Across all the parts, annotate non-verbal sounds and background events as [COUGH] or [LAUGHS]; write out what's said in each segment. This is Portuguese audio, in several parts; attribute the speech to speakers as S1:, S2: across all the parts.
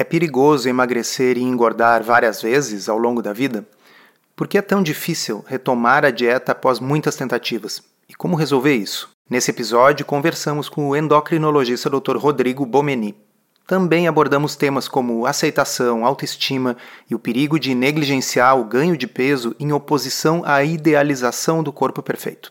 S1: É perigoso emagrecer e engordar várias vezes ao longo da vida? Por que é tão difícil retomar a dieta após muitas tentativas? E como resolver isso? Nesse episódio, conversamos com o endocrinologista Dr. Rodrigo Bomeni. Também abordamos temas como aceitação, autoestima e o perigo de negligenciar o ganho de peso em oposição à idealização do corpo perfeito.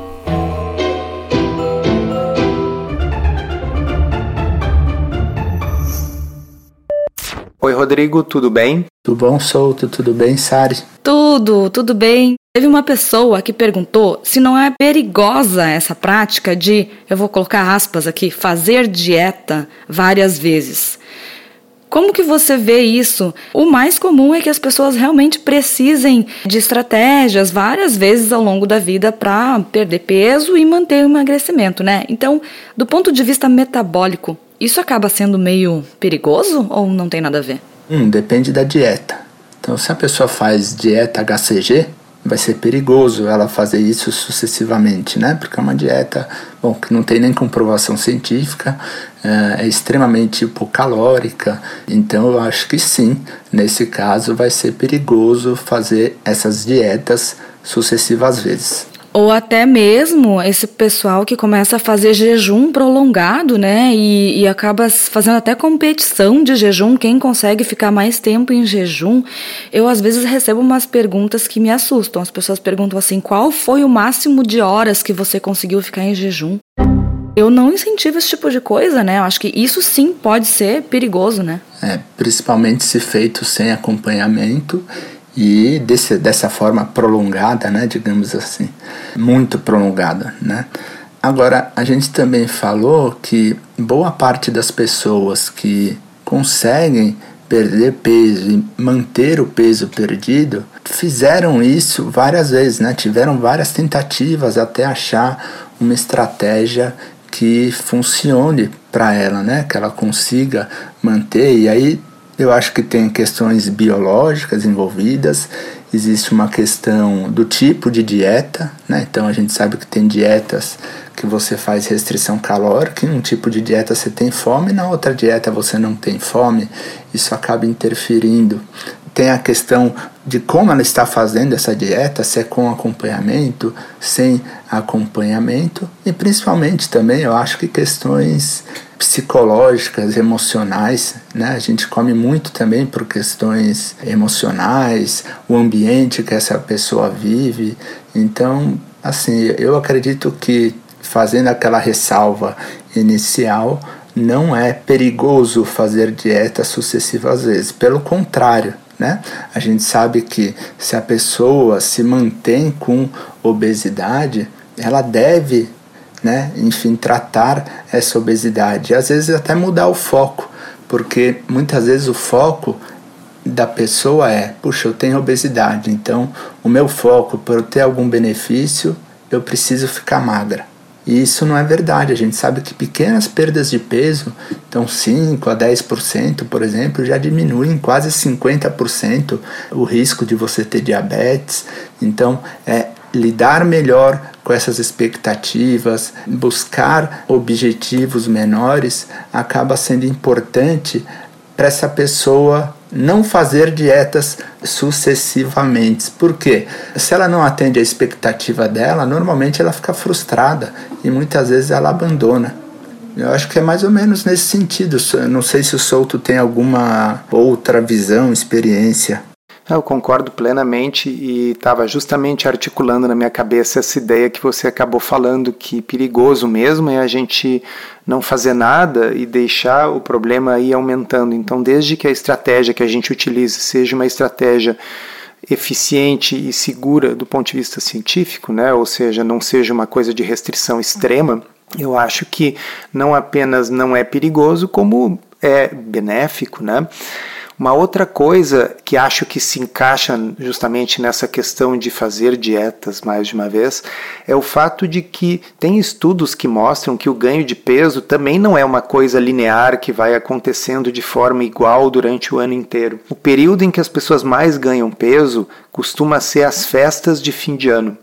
S1: Oi, Rodrigo, tudo bem?
S2: Tudo bom, Souto? Tudo bem, Sari?
S3: Tudo, tudo bem. Teve uma pessoa que perguntou se não é perigosa essa prática de, eu vou colocar aspas aqui, fazer dieta várias vezes. Como que você vê isso? O mais comum é que as pessoas realmente precisem de estratégias várias vezes ao longo da vida para perder peso e manter o emagrecimento, né? Então, do ponto de vista metabólico, isso acaba sendo meio perigoso ou não tem nada a ver?
S2: Hum, depende da dieta. Então, se a pessoa faz dieta HCG, vai ser perigoso ela fazer isso sucessivamente, né? Porque é uma dieta, bom, que não tem nem comprovação científica, é, é extremamente hipocalórica. Então, eu acho que sim, nesse caso, vai ser perigoso fazer essas dietas sucessivas vezes.
S3: Ou até mesmo esse pessoal que começa a fazer jejum prolongado, né? E, e, acaba fazendo até competição de jejum, quem consegue ficar mais tempo em jejum. Eu, às vezes, recebo umas perguntas que me assustam. As pessoas perguntam assim: qual foi o máximo de horas que você conseguiu ficar em jejum? Eu não incentivo esse tipo de coisa, né? Eu acho que isso sim pode ser perigoso, né?
S2: É, principalmente se feito sem acompanhamento e desse, dessa forma prolongada, né, digamos assim, muito prolongada, né. Agora, a gente também falou que boa parte das pessoas que conseguem perder peso e manter o peso perdido fizeram isso várias vezes, né? Tiveram várias tentativas até achar uma estratégia que funcione para ela, né? Que ela consiga manter e aí eu acho que tem questões biológicas envolvidas, existe uma questão do tipo de dieta, né? Então a gente sabe que tem dietas que você faz restrição calórica, em um tipo de dieta você tem fome, na outra dieta você não tem fome, isso acaba interferindo. Tem a questão de como ela está fazendo essa dieta, se é com acompanhamento, sem acompanhamento, e principalmente também eu acho que questões psicológicas, emocionais, né? A gente come muito também por questões emocionais, o ambiente que essa pessoa vive. Então, assim, eu acredito que fazendo aquela ressalva inicial, não é perigoso fazer dieta sucessivas vezes. Pelo contrário, né? A gente sabe que se a pessoa se mantém com obesidade, ela deve né? Enfim, tratar essa obesidade. E às vezes até mudar o foco, porque muitas vezes o foco da pessoa é: puxa, eu tenho obesidade, então o meu foco para eu ter algum benefício, eu preciso ficar magra. E isso não é verdade. A gente sabe que pequenas perdas de peso, então 5 a 10%, por exemplo, já diminuem quase 50% o risco de você ter diabetes. Então, é lidar melhor com essas expectativas, buscar objetivos menores, acaba sendo importante para essa pessoa não fazer dietas sucessivamente. Por quê? Se ela não atende a expectativa dela, normalmente ela fica frustrada e muitas vezes ela abandona. Eu acho que é mais ou menos nesse sentido. Não sei se o Souto tem alguma outra visão, experiência.
S1: Eu concordo plenamente e estava justamente articulando na minha cabeça essa ideia que você acabou falando, que perigoso mesmo é a gente não fazer nada e deixar o problema ir aumentando. Então, desde que a estratégia que a gente utilize seja uma estratégia eficiente e segura do ponto de vista científico, né? ou seja, não seja uma coisa de restrição extrema, eu acho que não apenas não é perigoso, como é benéfico, né? Uma outra coisa que acho que se encaixa justamente nessa questão de fazer dietas mais de uma vez é o fato de que tem estudos que mostram que o ganho de peso também não é uma coisa linear que vai acontecendo de forma igual durante o ano inteiro. O período em que as pessoas mais ganham peso costuma ser as festas de fim de ano.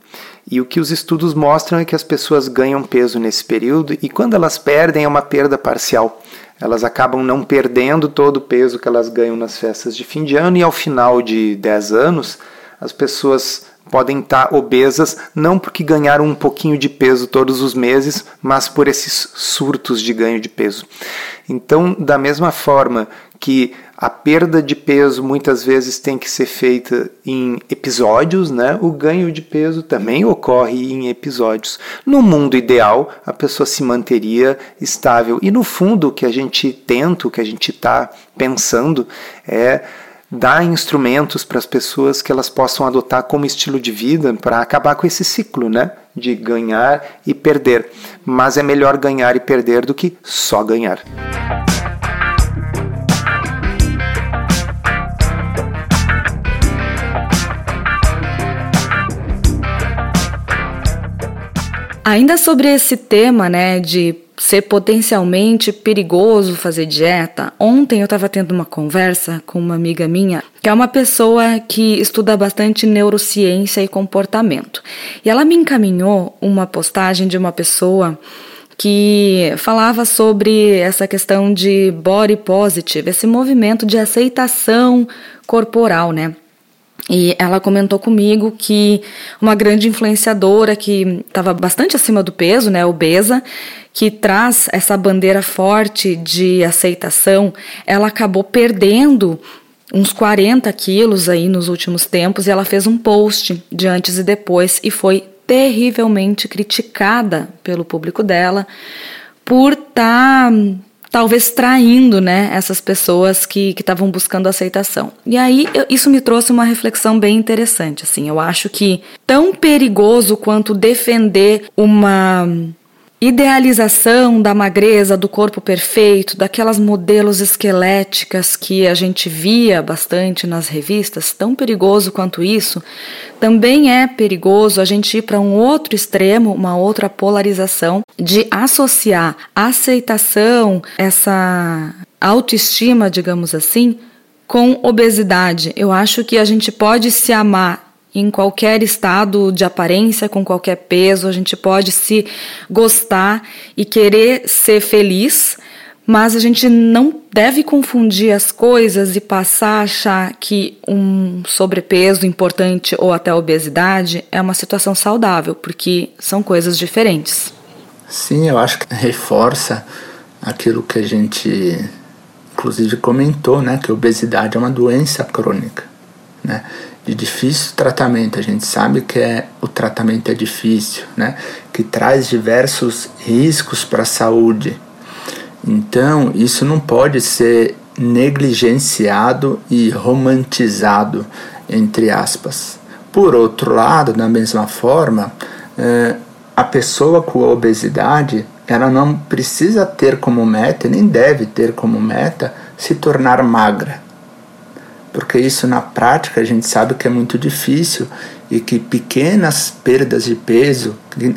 S1: E o que os estudos mostram é que as pessoas ganham peso nesse período e quando elas perdem é uma perda parcial elas acabam não perdendo todo o peso que elas ganham nas festas de fim de ano e ao final de 10 anos as pessoas podem estar obesas não porque ganharam um pouquinho de peso todos os meses, mas por esses surtos de ganho de peso. Então, da mesma forma que a perda de peso muitas vezes tem que ser feita em episódios, né? O ganho de peso também ocorre em episódios. No mundo ideal, a pessoa se manteria estável. E no fundo, o que a gente tenta, o que a gente está pensando é dar instrumentos para as pessoas que elas possam adotar como estilo de vida para acabar com esse ciclo, né? De ganhar e perder. Mas é melhor ganhar e perder do que só ganhar.
S3: Ainda sobre esse tema, né, de ser potencialmente perigoso fazer dieta, ontem eu estava tendo uma conversa com uma amiga minha, que é uma pessoa que estuda bastante neurociência e comportamento. E ela me encaminhou uma postagem de uma pessoa que falava sobre essa questão de body positive, esse movimento de aceitação corporal, né? E ela comentou comigo que uma grande influenciadora que estava bastante acima do peso, né, obesa, que traz essa bandeira forte de aceitação, ela acabou perdendo uns 40 quilos aí nos últimos tempos e ela fez um post de antes e depois e foi terrivelmente criticada pelo público dela por estar tá talvez traindo né, essas pessoas que estavam buscando aceitação. E aí eu, isso me trouxe uma reflexão bem interessante. Assim, eu acho que tão perigoso quanto defender uma idealização da magreza, do corpo perfeito, daquelas modelos esqueléticas que a gente via bastante nas revistas, tão perigoso quanto isso, também é perigoso a gente ir para um outro extremo, uma outra polarização de associar aceitação, essa autoestima, digamos assim, com obesidade. Eu acho que a gente pode se amar em qualquer estado de aparência, com qualquer peso, a gente pode se gostar e querer ser feliz, mas a gente não deve confundir as coisas e passar a achar que um sobrepeso importante ou até obesidade é uma situação saudável, porque são coisas diferentes.
S2: Sim, eu acho que reforça aquilo que a gente inclusive comentou, né, que obesidade é uma doença crônica, né? De difícil tratamento. A gente sabe que é, o tratamento é difícil, né? que traz diversos riscos para a saúde. Então, isso não pode ser negligenciado e romantizado, entre aspas. Por outro lado, da mesma forma, é, a pessoa com obesidade ela não precisa ter como meta, nem deve ter como meta, se tornar magra porque isso na prática a gente sabe que é muito difícil e que pequenas perdas de peso,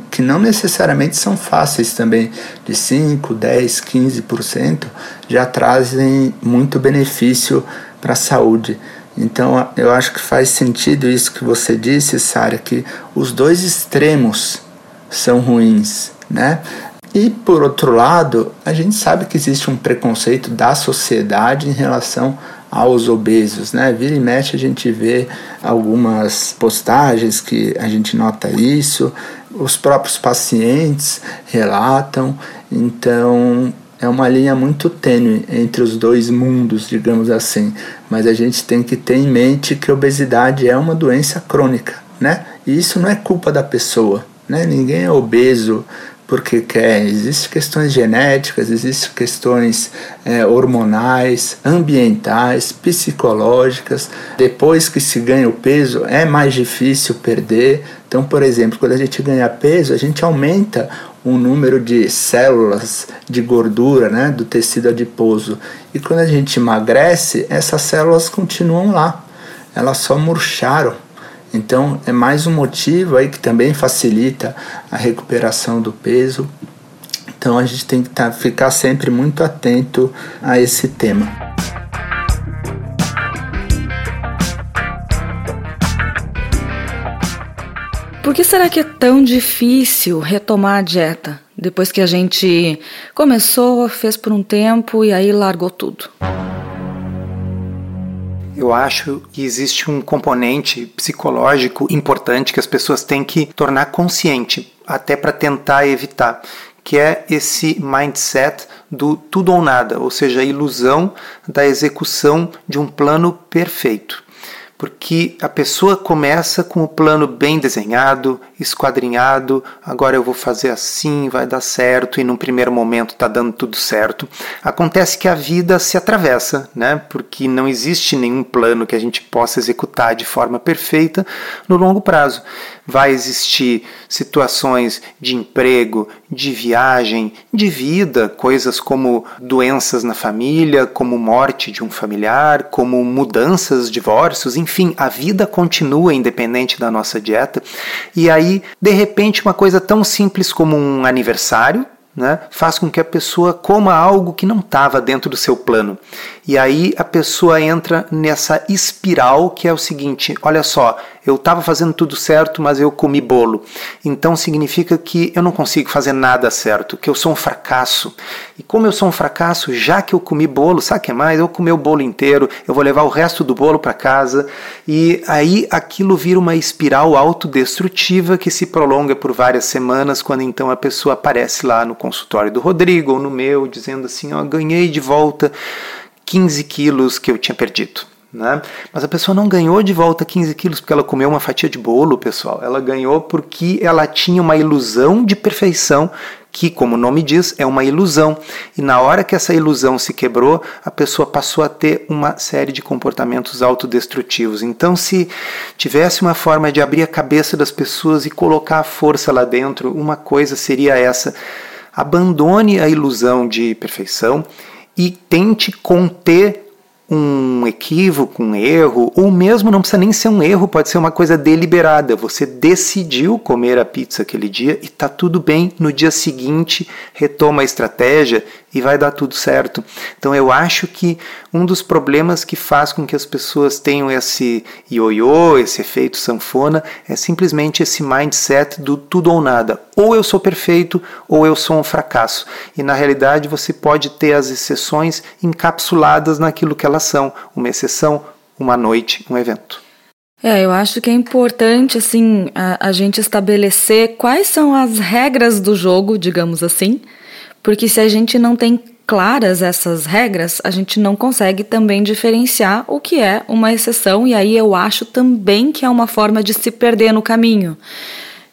S2: que não necessariamente são fáceis também, de 5, 10, 15%, já trazem muito benefício para a saúde. Então eu acho que faz sentido isso que você disse, Sara, que os dois extremos são ruins, né? E por outro lado, a gente sabe que existe um preconceito da sociedade em relação aos obesos, né? Vira e mexe a gente vê algumas postagens que a gente nota isso, os próprios pacientes relatam, então é uma linha muito tênue entre os dois mundos, digamos assim. Mas a gente tem que ter em mente que obesidade é uma doença crônica, né? E isso não é culpa da pessoa, né? Ninguém é obeso porque quer. Existem questões genéticas, existem questões é, hormonais, ambientais, psicológicas. Depois que se ganha o peso, é mais difícil perder. Então, por exemplo, quando a gente ganha peso, a gente aumenta um número de células de gordura, né, do tecido adiposo. E quando a gente emagrece, essas células continuam lá. Elas só murcharam. Então é mais um motivo aí que também facilita a recuperação do peso. Então a gente tem que tá, ficar sempre muito atento a esse tema.
S3: Por que será que é tão difícil retomar a dieta depois que a gente começou, fez por um tempo e aí largou tudo?
S1: Eu acho que existe um componente psicológico importante que as pessoas têm que tornar consciente, até para tentar evitar, que é esse mindset do tudo ou nada, ou seja, a ilusão da execução de um plano perfeito. Porque a pessoa começa com o plano bem desenhado, esquadrinhado, agora eu vou fazer assim, vai dar certo, e num primeiro momento está dando tudo certo. Acontece que a vida se atravessa, né? porque não existe nenhum plano que a gente possa executar de forma perfeita no longo prazo. Vai existir situações de emprego, de viagem, de vida, coisas como doenças na família, como morte de um familiar, como mudanças, divórcios, enfim, a vida continua independente da nossa dieta. E aí, de repente, uma coisa tão simples como um aniversário, né, faz com que a pessoa coma algo que não estava dentro do seu plano. E aí a pessoa entra nessa espiral que é o seguinte: olha só, eu estava fazendo tudo certo, mas eu comi bolo. Então significa que eu não consigo fazer nada certo, que eu sou um fracasso. E como eu sou um fracasso, já que eu comi bolo, sabe o que mais? Eu comi o bolo inteiro, eu vou levar o resto do bolo para casa. E aí aquilo vira uma espiral autodestrutiva que se prolonga por várias semanas, quando então a pessoa aparece lá no consultório do Rodrigo ou no meu, dizendo assim: ó, ganhei de volta 15 quilos que eu tinha perdido. Né? Mas a pessoa não ganhou de volta 15 quilos porque ela comeu uma fatia de bolo, pessoal. Ela ganhou porque ela tinha uma ilusão de perfeição, que, como o nome diz, é uma ilusão. E na hora que essa ilusão se quebrou, a pessoa passou a ter uma série de comportamentos autodestrutivos. Então, se tivesse uma forma de abrir a cabeça das pessoas e colocar a força lá dentro, uma coisa seria essa: abandone a ilusão de perfeição e tente conter um equívoco, um erro, ou mesmo não precisa nem ser um erro, pode ser uma coisa deliberada. Você decidiu comer a pizza aquele dia e está tudo bem. No dia seguinte, retoma a estratégia e vai dar tudo certo. Então eu acho que um dos problemas que faz com que as pessoas tenham esse ioiô, esse efeito sanfona, é simplesmente esse mindset do tudo ou nada. Ou eu sou perfeito ou eu sou um fracasso. E na realidade você pode ter as exceções encapsuladas naquilo que elas são, uma exceção, uma noite, um evento.
S3: É, eu acho que é importante assim a, a gente estabelecer quais são as regras do jogo, digamos assim, porque se a gente não tem claras essas regras, a gente não consegue também diferenciar o que é uma exceção, e aí eu acho também que é uma forma de se perder no caminho,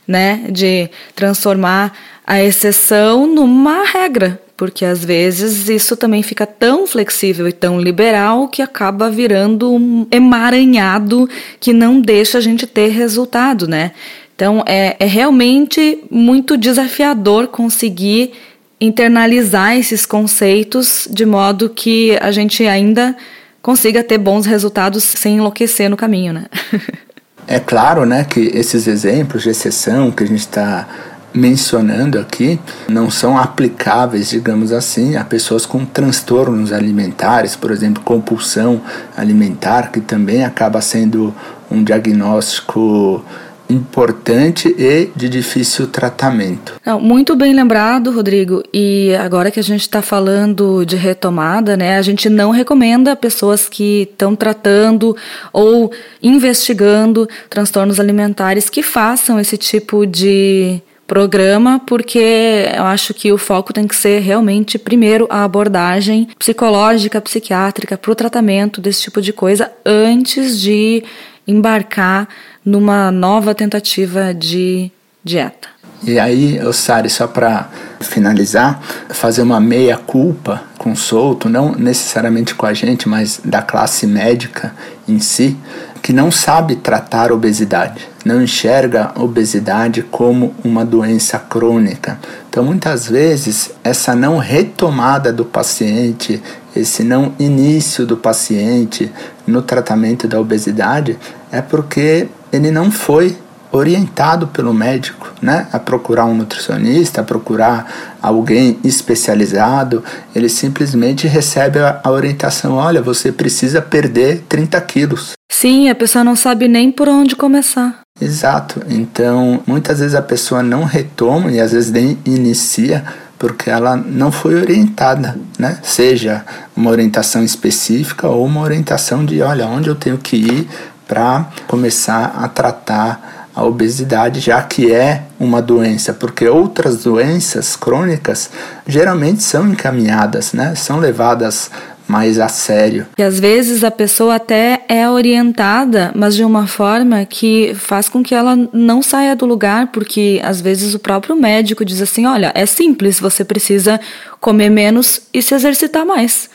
S3: né? De transformar a exceção numa regra, porque às vezes isso também fica tão flexível e tão liberal que acaba virando um emaranhado que não deixa a gente ter resultado, né? Então é, é realmente muito desafiador conseguir internalizar esses conceitos de modo que a gente ainda consiga ter bons resultados sem enlouquecer no caminho, né? [LAUGHS]
S2: é claro, né, que esses exemplos de exceção que a gente está mencionando aqui não são aplicáveis, digamos assim, a pessoas com transtornos alimentares, por exemplo, compulsão alimentar, que também acaba sendo um diagnóstico importante e de difícil tratamento.
S3: Não, muito bem lembrado, Rodrigo. E agora que a gente está falando de retomada, né, a gente não recomenda pessoas que estão tratando ou investigando transtornos alimentares que façam esse tipo de programa, porque eu acho que o foco tem que ser realmente, primeiro, a abordagem psicológica, psiquiátrica para o tratamento desse tipo de coisa antes de embarcar numa nova tentativa de dieta.
S2: E aí, Sari, só para finalizar, fazer uma meia-culpa com Souto, não necessariamente com a gente, mas da classe médica em si, que não sabe tratar obesidade. não enxerga obesidade como uma doença crônica. Então, muitas vezes, essa não retomada do paciente, esse não início do paciente no tratamento da obesidade é porque ele não foi orientado pelo médico, né, a procurar um nutricionista, a procurar alguém especializado, ele simplesmente recebe a, a orientação, olha, você precisa perder 30 quilos.
S3: Sim, a pessoa não sabe nem por onde começar.
S2: Exato. Então, muitas vezes a pessoa não retoma e às vezes nem inicia porque ela não foi orientada, né? Seja uma orientação específica ou uma orientação de, olha, onde eu tenho que ir para começar a tratar a obesidade, já que é uma doença, porque outras doenças crônicas geralmente são encaminhadas, né? São levadas mais a sério.
S3: E às vezes a pessoa até é orientada, mas de uma forma que faz com que ela não saia do lugar, porque às vezes o próprio médico diz assim: olha, é simples, você precisa comer menos e se exercitar mais.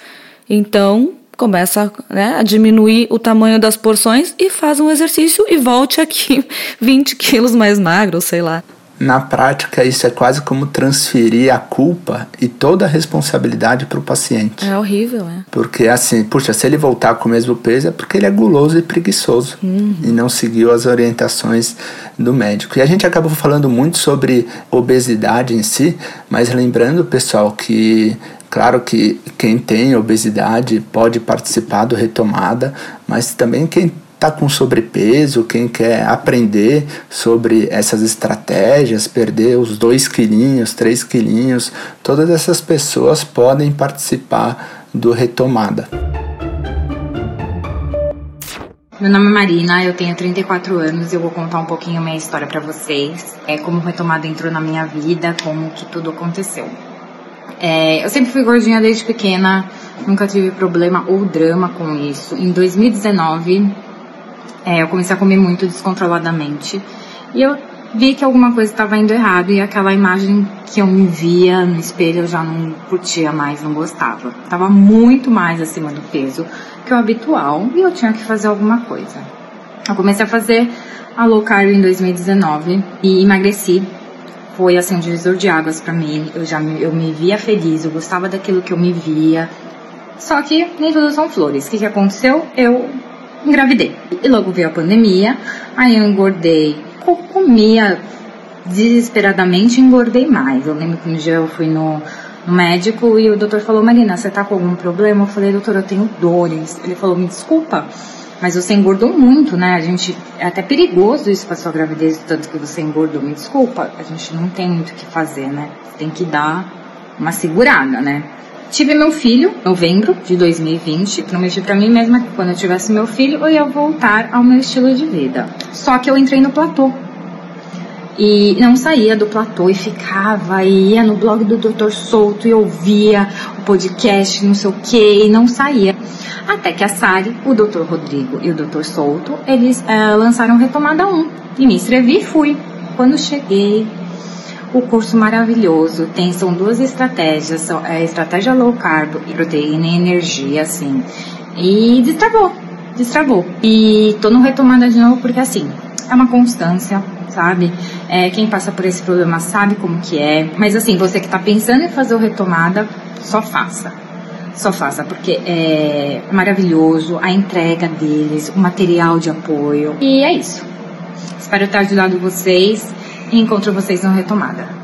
S3: Então, começa né, a diminuir o tamanho das porções e faz um exercício e volte aqui [LAUGHS] 20 quilos mais magro, sei lá.
S2: Na prática, isso é quase como transferir a culpa e toda a responsabilidade para o paciente.
S3: É horrível, é.
S2: Porque assim, puxa, se ele voltar com o mesmo peso é porque ele é guloso e preguiçoso uhum. e não seguiu as orientações do médico. E a gente acabou falando muito sobre obesidade em si, mas lembrando, pessoal, que Claro que quem tem obesidade pode participar do retomada, mas também quem está com sobrepeso, quem quer aprender sobre essas estratégias, perder os 2 quilinhos, 3 quilinhos, todas essas pessoas podem participar do retomada.
S4: Meu nome é Marina, eu tenho 34 anos e eu vou contar um pouquinho minha história para vocês. É como retomada entrou na minha vida, como que tudo aconteceu. É, eu sempre fui gordinha desde pequena, nunca tive problema ou drama com isso. Em 2019, é, eu comecei a comer muito descontroladamente e eu vi que alguma coisa estava indo errado e aquela imagem que eu me via no espelho eu já não curtia mais, não gostava. Tava muito mais acima do peso que o habitual e eu tinha que fazer alguma coisa. Eu comecei a fazer a low carb em 2019 e emagreci foi assim um divisor de águas para mim. Eu já me, eu me via feliz, eu gostava daquilo que eu me via. Só que nem tudo são flores. O que, que aconteceu? Eu engravidei. E logo veio a pandemia, aí eu engordei. Comia desesperadamente engordei mais. Eu lembro que um dia eu fui no, no médico e o doutor falou, Marina, você tá com algum problema? Eu falei, doutor, eu tenho dores. Ele falou, me desculpa, mas você engordou muito, né? A gente é até perigoso isso para sua gravidez, tanto que você engordou. Me desculpa, a gente não tem muito o que fazer, né? Tem que dar uma segurada, né? Tive meu filho em novembro de 2020. Prometi para mim mesma que quando eu tivesse meu filho eu ia voltar ao meu estilo de vida. Só que eu entrei no platô. E não saía do platô e ficava, e ia no blog do Dr. Souto e ouvia o podcast, não sei o que, e não saía. Até que a Sari, o Dr. Rodrigo e o Dr. Souto, eles é, lançaram Retomada 1. E me inscrevi e fui. Quando cheguei, o curso maravilhoso. Tem, são duas estratégias, são, é, estratégia low carb e proteína e energia, assim. E destravou, destravou. E tô no retomada de novo porque, assim, é uma constância, sabe? É, quem passa por esse problema sabe como que é. Mas, assim, você que tá pensando em fazer o retomada, só faça só faça, porque é maravilhoso a entrega deles, o material de apoio. E é isso. Espero ter ajudado vocês e encontro vocês no Retomada.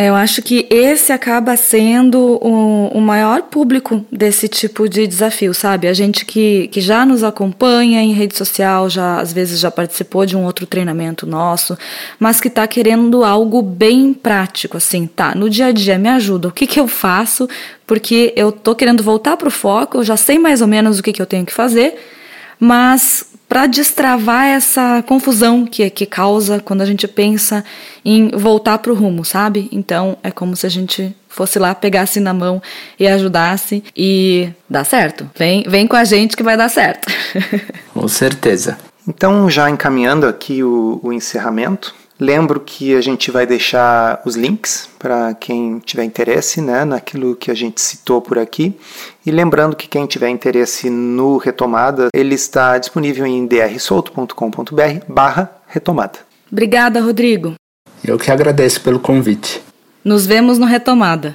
S3: Eu acho que esse acaba sendo o, o, maior público desse tipo de desafio, sabe? A gente que, que já nos acompanha em rede social, já às vezes já participou de um outro treinamento nosso, mas que está querendo algo bem prático, assim, tá? No dia a dia me ajuda, o que, que eu faço? Porque eu tô querendo voltar para o foco, eu já sei mais ou menos o que, que eu tenho que fazer, mas para destravar essa confusão que, que causa quando a gente pensa em voltar para o rumo, sabe? Então é como se a gente fosse lá, pegasse na mão e ajudasse e dá certo. Vem, vem com a gente que vai dar certo. [LAUGHS]
S2: com certeza.
S1: Então, já encaminhando aqui o, o encerramento, Lembro que a gente vai deixar os links para quem tiver interesse né, naquilo que a gente citou por aqui. E lembrando que quem tiver interesse no Retomada, ele está disponível em drsolto.com.br barra retomada.
S3: Obrigada, Rodrigo.
S2: Eu que agradeço pelo convite.
S3: Nos vemos no Retomada.